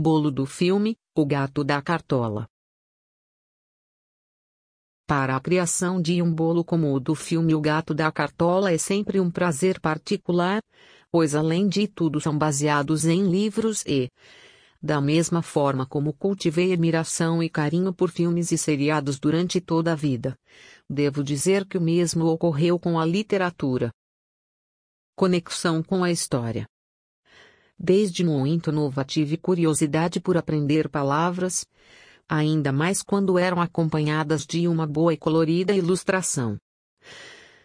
Bolo do filme O Gato da Cartola. Para a criação de um bolo como o do filme O Gato da Cartola é sempre um prazer particular, pois além de tudo são baseados em livros e, da mesma forma como cultivei admiração e carinho por filmes e seriados durante toda a vida, devo dizer que o mesmo ocorreu com a literatura. Conexão com a história. Desde muito nova tive curiosidade por aprender palavras, ainda mais quando eram acompanhadas de uma boa e colorida ilustração.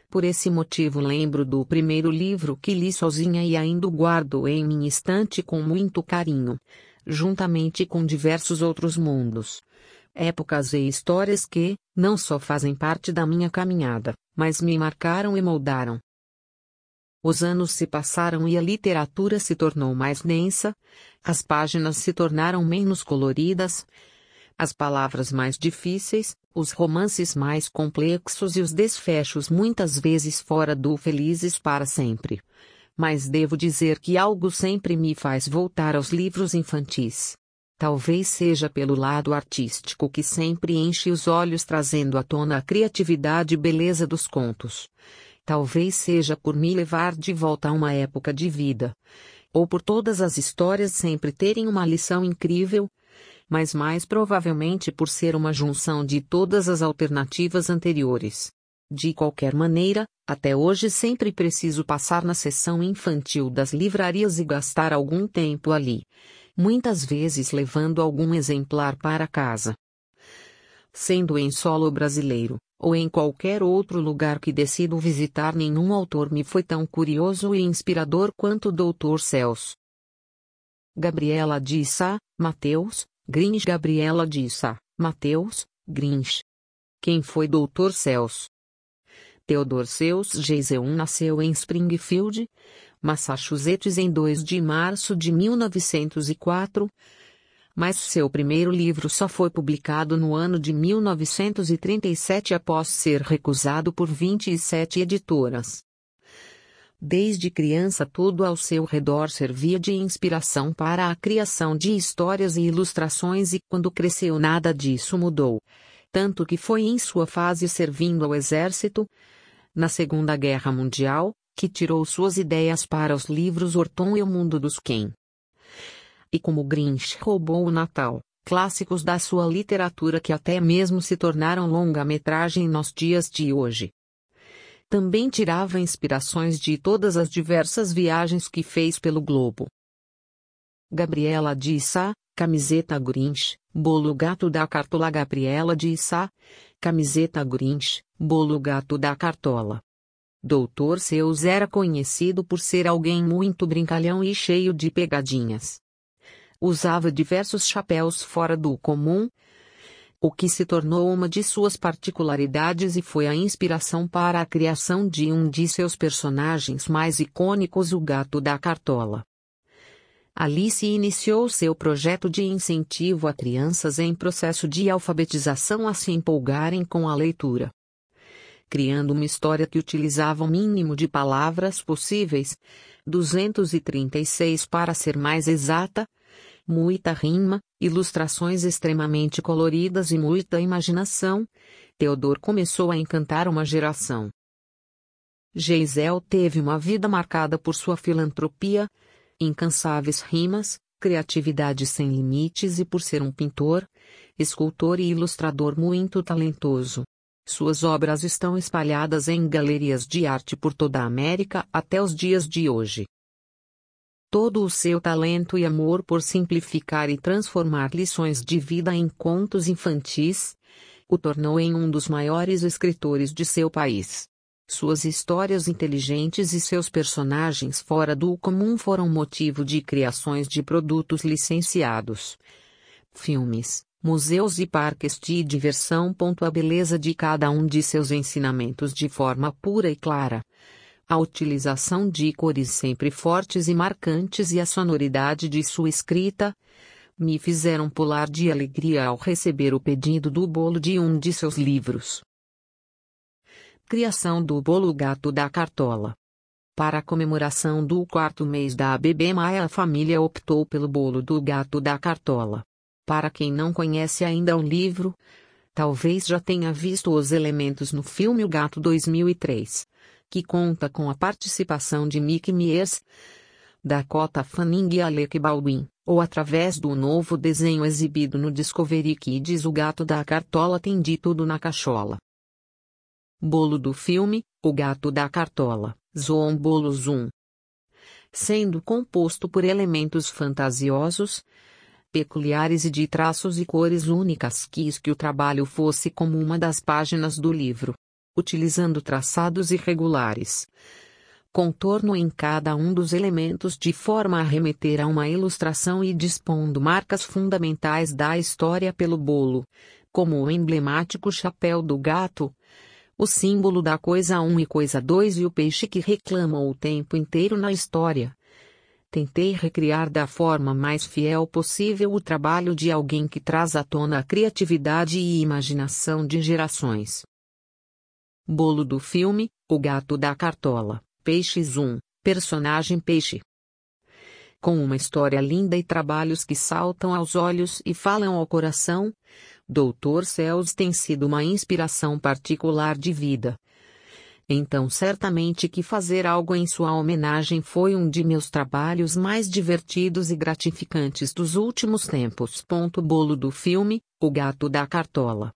Por esse motivo lembro do primeiro livro que li sozinha e ainda guardo em minha estante com muito carinho, juntamente com diversos outros mundos. Épocas e histórias que, não só fazem parte da minha caminhada, mas me marcaram e moldaram. Os anos se passaram e a literatura se tornou mais densa, as páginas se tornaram menos coloridas, as palavras mais difíceis, os romances mais complexos e os desfechos muitas vezes fora do felizes para sempre. Mas devo dizer que algo sempre me faz voltar aos livros infantis. Talvez seja pelo lado artístico que sempre enche os olhos trazendo à tona a criatividade e beleza dos contos. Talvez seja por me levar de volta a uma época de vida. Ou por todas as histórias sempre terem uma lição incrível, mas mais provavelmente por ser uma junção de todas as alternativas anteriores. De qualquer maneira, até hoje sempre preciso passar na seção infantil das livrarias e gastar algum tempo ali. Muitas vezes levando algum exemplar para casa. Sendo em solo brasileiro, ou em qualquer outro lugar que decido visitar, nenhum autor me foi tão curioso e inspirador quanto o Dr. Celso. Gabriela de Mateus, Grinch Gabriela Dissa, Mateus, Grinch. Quem foi Dr. Celso? Theodore Seus Geiseun nasceu em Springfield, Massachusetts em 2 de março de 1904, mas seu primeiro livro só foi publicado no ano de 1937 após ser recusado por 27 editoras. Desde criança tudo ao seu redor servia de inspiração para a criação de histórias e ilustrações e quando cresceu nada disso mudou. Tanto que foi em sua fase servindo ao exército, na Segunda Guerra Mundial, que tirou suas ideias para os livros Orton e o Mundo dos Ken. E como Grinch roubou o Natal, clássicos da sua literatura que até mesmo se tornaram longa-metragem nos dias de hoje também tirava inspirações de todas as diversas viagens que fez pelo globo. Gabriela de Issa, camiseta Grinch, bolo gato da cartola Gabriela de Issa, camiseta Grinch, bolo gato da cartola. Doutor Seus era conhecido por ser alguém muito brincalhão e cheio de pegadinhas. Usava diversos chapéus fora do comum, o que se tornou uma de suas particularidades e foi a inspiração para a criação de um de seus personagens mais icônicos, o Gato da Cartola. Alice iniciou seu projeto de incentivo a crianças em processo de alfabetização a se empolgarem com a leitura. Criando uma história que utilizava o mínimo de palavras possíveis, 236 para ser mais exata, muita rima, ilustrações extremamente coloridas e muita imaginação, Theodor começou a encantar uma geração. Geisel teve uma vida marcada por sua filantropia, incansáveis rimas, criatividade sem limites e por ser um pintor, escultor e ilustrador muito talentoso. Suas obras estão espalhadas em galerias de arte por toda a América até os dias de hoje todo o seu talento e amor por simplificar e transformar lições de vida em contos infantis, o tornou em um dos maiores escritores de seu país. Suas histórias inteligentes e seus personagens fora do comum foram motivo de criações de produtos licenciados. Filmes, museus e parques de diversão. A beleza de cada um de seus ensinamentos de forma pura e clara a utilização de cores sempre fortes e marcantes e a sonoridade de sua escrita me fizeram pular de alegria ao receber o pedido do bolo de um de seus livros. Criação do bolo gato da cartola. Para a comemoração do quarto mês da ABB Maia, a família optou pelo bolo do gato da cartola. Para quem não conhece ainda o livro, talvez já tenha visto os elementos no filme O Gato 2003, que conta com a participação de Mickey Mies, Dakota Fanning e Alec Baldwin, ou através do novo desenho exibido no Discovery Kids O Gato da Cartola tem de tudo na cachola. Bolo do filme, O Gato da Cartola, Zoom Bolo Zoom. Sendo composto por elementos fantasiosos, peculiares e de traços e cores únicas quis que o trabalho fosse como uma das páginas do livro. Utilizando traçados irregulares. Contorno em cada um dos elementos de forma a remeter a uma ilustração e dispondo marcas fundamentais da história pelo bolo, como o emblemático chapéu do gato, o símbolo da coisa 1 um e coisa 2 e o peixe que reclamam o tempo inteiro na história, Tentei recriar da forma mais fiel possível o trabalho de alguém que traz à tona a criatividade e imaginação de gerações. Bolo do filme: O Gato da Cartola, Peixe Zoom, personagem Peixe. Com uma história linda e trabalhos que saltam aos olhos e falam ao coração, Dr. Cells tem sido uma inspiração particular de vida. Então certamente que fazer algo em sua homenagem foi um de meus trabalhos mais divertidos e gratificantes dos últimos tempos. Ponto bolo do filme, O Gato da Cartola.